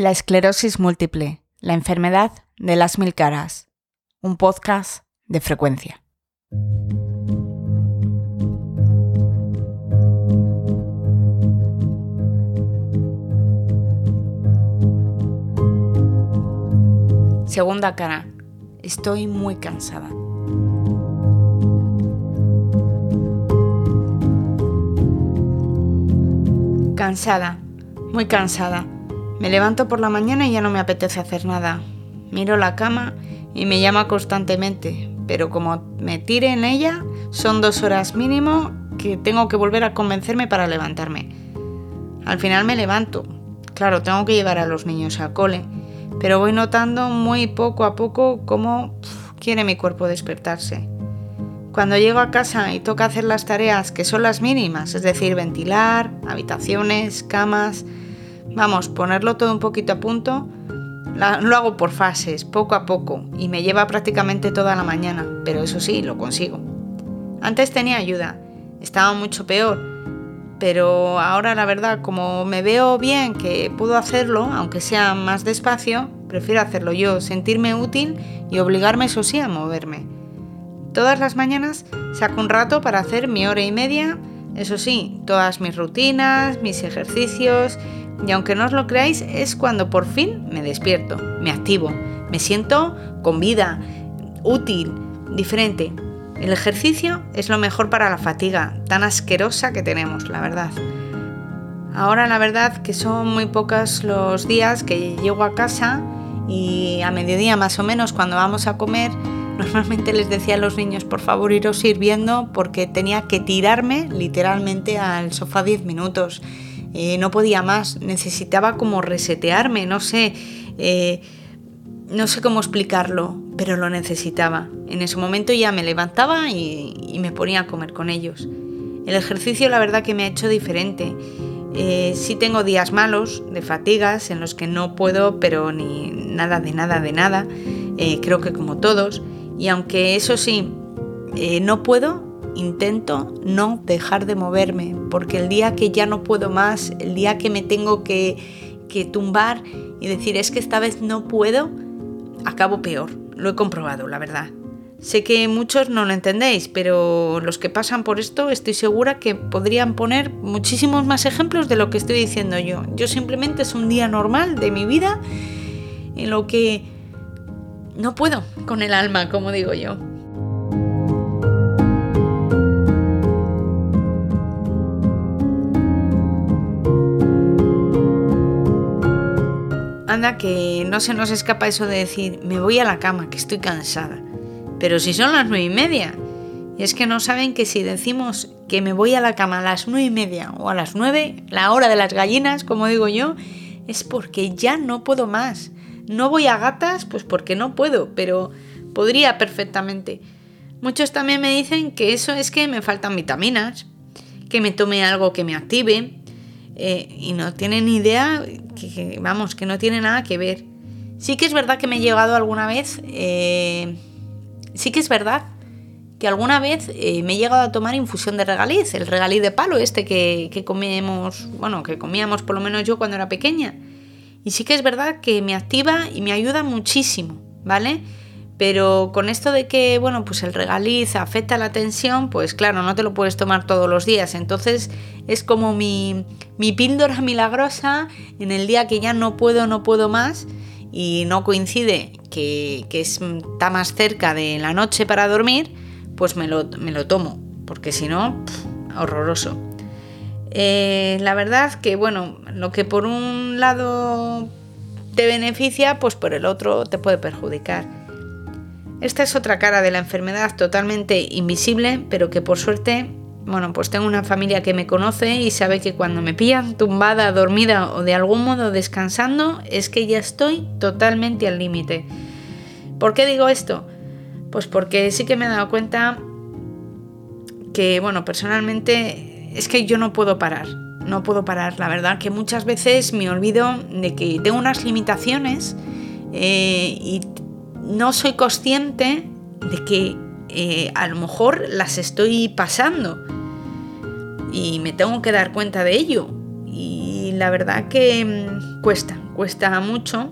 La esclerosis múltiple, la enfermedad de las mil caras. Un podcast de frecuencia. Segunda cara. Estoy muy cansada. Cansada, muy cansada. Me levanto por la mañana y ya no me apetece hacer nada. Miro la cama y me llama constantemente, pero como me tire en ella, son dos horas mínimo que tengo que volver a convencerme para levantarme. Al final me levanto. Claro, tengo que llevar a los niños al cole, pero voy notando muy poco a poco cómo quiere mi cuerpo despertarse. Cuando llego a casa y toca hacer las tareas que son las mínimas, es decir, ventilar, habitaciones, camas, vamos, ponerlo todo un poquito a punto, lo hago por fases, poco a poco, y me lleva prácticamente toda la mañana, pero eso sí, lo consigo. Antes tenía ayuda, estaba mucho peor, pero ahora la verdad, como me veo bien que puedo hacerlo, aunque sea más despacio, prefiero hacerlo yo, sentirme útil y obligarme, eso sí, a moverme. Todas las mañanas saco un rato para hacer mi hora y media, eso sí, todas mis rutinas, mis ejercicios, y aunque no os lo creáis, es cuando por fin me despierto, me activo, me siento con vida, útil, diferente. El ejercicio es lo mejor para la fatiga tan asquerosa que tenemos, la verdad. Ahora la verdad que son muy pocos los días que llego a casa y a mediodía más o menos cuando vamos a comer Normalmente les decía a los niños, por favor, iros sirviendo porque tenía que tirarme literalmente al sofá 10 minutos. Eh, no podía más, necesitaba como resetearme, no sé, eh, no sé cómo explicarlo, pero lo necesitaba. En ese momento ya me levantaba y, me ponía a comer con ellos. El ejercicio la verdad que me ha hecho diferente. Eh, sí tengo días malos, de fatigas, en los que no puedo, pero ni nada de nada de nada. creo que como todos. Y aunque eso sí, eh, no puedo, intento no dejar de moverme, porque el día que ya no puedo más, el día que me tengo que, que tumbar y decir es que esta vez no puedo, acabo peor. Lo he comprobado, la verdad. Sé que muchos no lo entendéis, pero los que pasan por esto estoy segura que podrían poner muchísimos más ejemplos de lo que estoy diciendo yo. Yo simplemente es un día normal de mi vida en lo que no puedo con el alma, como digo yo. Que no se nos escapa eso de decir, me voy a la cama, que estoy cansada. Pero si son las nueve y media. Y es que no saben que si decimos que me voy a la cama a las nueve y media o a las nueve, la hora de las gallinas, como digo yo, es porque ya no puedo más. No voy a gatas, pues porque no puedo, pero podría perfectamente. Muchos también me dicen que eso es que me faltan vitaminas, que me tome algo que me active, eh, y no tienen idea, que, vamos, que no tiene nada que ver. Sí que es verdad que me he llegado alguna vez, eh, sí que es verdad que alguna vez eh, me he llegado a tomar infusión de regaliz, el regaliz de palo este que, que comemos, bueno, que comíamos por lo menos yo cuando era pequeña. Y sí que es verdad que me activa y me ayuda muchísimo, ¿vale? Pero con esto de que, bueno, pues el regaliz afecta la tensión, pues claro, no te lo puedes tomar todos los días. Entonces es como mi, mi píldora milagrosa en el día que ya no puedo, no puedo más y no coincide que, que está más cerca de la noche para dormir, pues me lo, me lo tomo, porque si no, horroroso. Eh, la verdad que, bueno, lo que por un lado te beneficia, pues por el otro te puede perjudicar. Esta es otra cara de la enfermedad totalmente invisible, pero que por suerte, bueno, pues tengo una familia que me conoce y sabe que cuando me pillan tumbada, dormida o de algún modo descansando, es que ya estoy totalmente al límite. ¿Por qué digo esto? Pues porque sí que me he dado cuenta que, bueno, personalmente es que yo no puedo parar, no puedo parar. La verdad que muchas veces me olvido de que tengo unas limitaciones eh, y no soy consciente de que eh, a lo mejor las estoy pasando y me tengo que dar cuenta de ello. Y la verdad que mm, cuesta, cuesta mucho,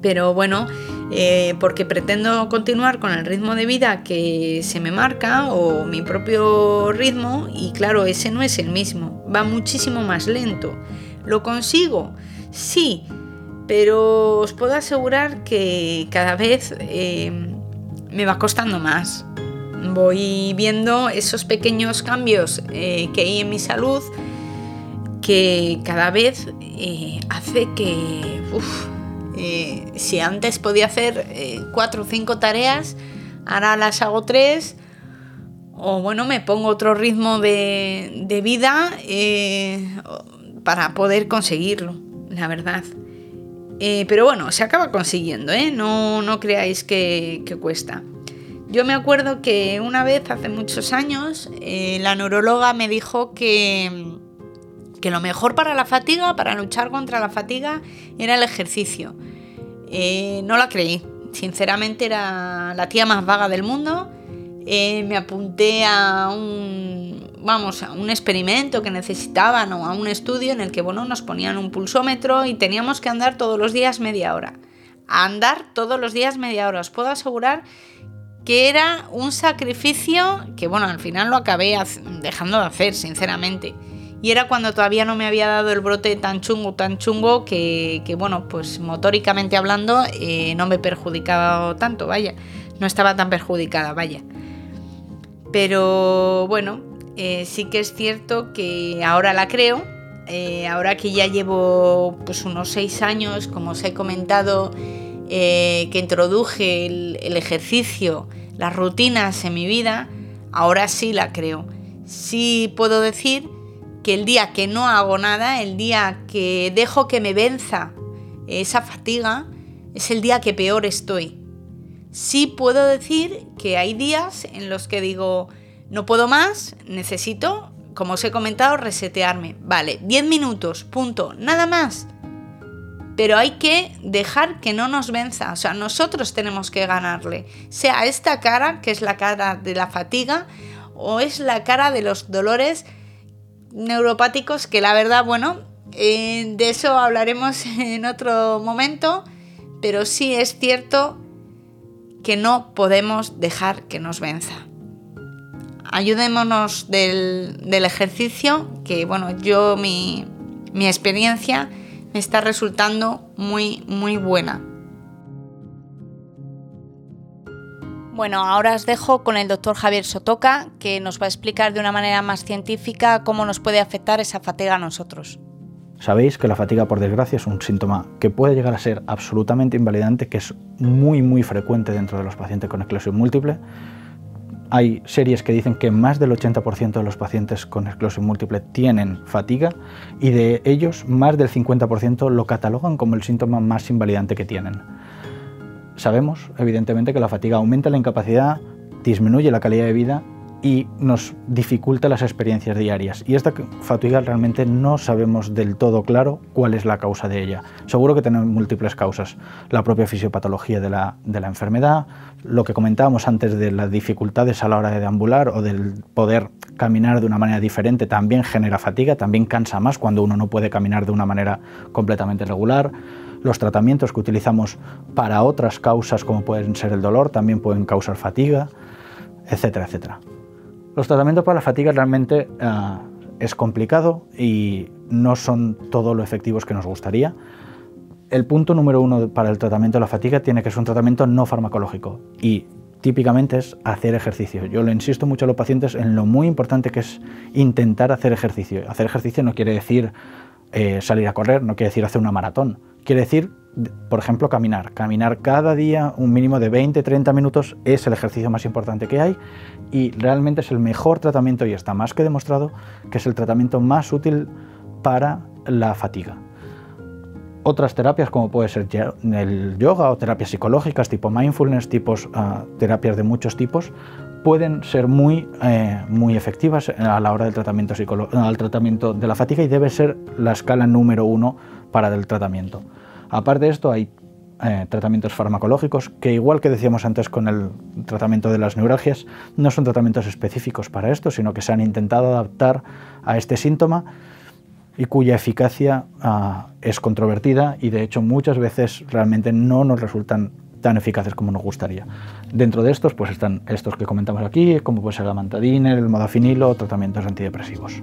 pero bueno, eh, porque pretendo continuar con el ritmo de vida que se me marca o mi propio ritmo y claro, ese no es el mismo, va muchísimo más lento. ¿Lo consigo? Sí, pero os puedo asegurar que cada vez eh, me va costando más. Voy viendo esos pequeños cambios eh, que hay en mi salud que cada vez hace que eh, si antes podía hacer eh, cuatro o cinco tareas, ahora las hago tres. O bueno, me pongo otro ritmo de, vida eh, para poder conseguirlo, la verdad. Pero bueno, se acaba consiguiendo, No, no creáis que, que, cuesta. Yo me acuerdo que una vez, hace muchos años, la neuróloga me dijo que, que lo mejor para la fatiga, para luchar contra la fatiga, era el ejercicio. Eh, no la creí, sinceramente era la tía más vaga del mundo. Eh, me apunté a un, vamos, a un experimento que necesitaban o a un estudio en el que bueno, nos ponían un pulsómetro y teníamos que andar todos los días media hora. andar todos los días media hora. Os puedo asegurar que era un sacrificio que bueno, al final lo acabé dejando de hacer, sinceramente. Y era cuando todavía no me había dado el brote tan chungo, tan chungo, que, bueno, pues motóricamente hablando eh, no me perjudicaba tanto, vaya. No estaba tan perjudicada, vaya. Pero bueno, eh, sí que es cierto que ahora la creo. Eh, ahora que ya llevo pues unos seis años, como os he comentado, que introduje el ejercicio, las rutinas en mi vida, ahora sí la creo. Sí puedo decir que el día que no hago nada, el día que dejo que me venza esa fatiga, es el día que peor estoy. Sí puedo decir que hay días en los que digo, no puedo más, necesito, como os he comentado, resetearme. Vale, 10 minutos, punto, nada más. Pero hay que dejar que no nos venza, o sea, nosotros tenemos que ganarle, sea esta cara, que es la cara de la fatiga, o es la cara de los dolores neuropáticos que la verdad, bueno, eh, de eso hablaremos en otro momento, pero sí es cierto que no podemos dejar que nos venza. Ayudémonos del, del ejercicio, que bueno, yo mi, mi experiencia me está resultando muy, muy buena. Bueno, ahora os dejo con el doctor Javier Sotoca, que nos va a explicar de una manera más científica cómo nos puede afectar esa fatiga a nosotros. Sabéis que la fatiga, por desgracia, es un síntoma que puede llegar a ser absolutamente invalidante, que es muy, muy frecuente dentro de los pacientes con esclerosis múltiple. Hay series que dicen que más del 80% de los pacientes con esclerosis múltiple tienen fatiga y de ellos más del 50% lo catalogan como el síntoma más invalidante que tienen. Sabemos, evidentemente, que la fatiga aumenta la incapacidad, disminuye la calidad de vida y nos dificulta las experiencias diarias. Y esta fatiga realmente no sabemos del todo claro cuál es la causa de ella. Seguro que tenemos múltiples causas. La propia fisiopatología de la, de la enfermedad, lo que comentábamos antes de las dificultades a la hora de deambular o del poder caminar de una manera diferente también genera fatiga, también cansa más cuando uno no puede caminar de una manera completamente regular los tratamientos que utilizamos para otras causas como pueden ser el dolor también pueden causar fatiga, etcétera, etcétera. Los tratamientos para la fatiga realmente ah, es complicado y no son todo lo efectivos que nos gustaría. El punto número uno para el tratamiento de la fatiga tiene que ser un tratamiento no farmacológico y típicamente es hacer ejercicio. Yo le insisto mucho a los pacientes en lo muy importante que es intentar hacer ejercicio. Hacer ejercicio no quiere decir eh, salir a correr, no quiere decir hacer una maratón. Quiere decir, por ejemplo, caminar. Caminar cada día un mínimo de 20-30 minutos es el ejercicio más importante que hay y realmente es el mejor tratamiento y está más que demostrado que es el tratamiento más útil para la fatiga. Otras terapias como puede ser el yoga o terapias psicológicas tipo mindfulness, tipos, ah, terapias de muchos tipos, pueden ser muy, eh, muy efectivas a la hora del tratamiento, al tratamiento de la fatiga y debe ser la escala número uno para el tratamiento. Aparte de esto, hay eh, tratamientos farmacológicos que, igual que decíamos antes con el tratamiento de las neuralgias, no son tratamientos específicos para esto, sino que se han intentado adaptar a este síntoma y cuya eficacia ah, es controvertida y de hecho muchas veces realmente no nos resultan tan eficaces como nos gustaría. Dentro de estos, pues están estos que comentamos aquí, como puede ser la mantadina, el modafinilo, tratamientos antidepresivos.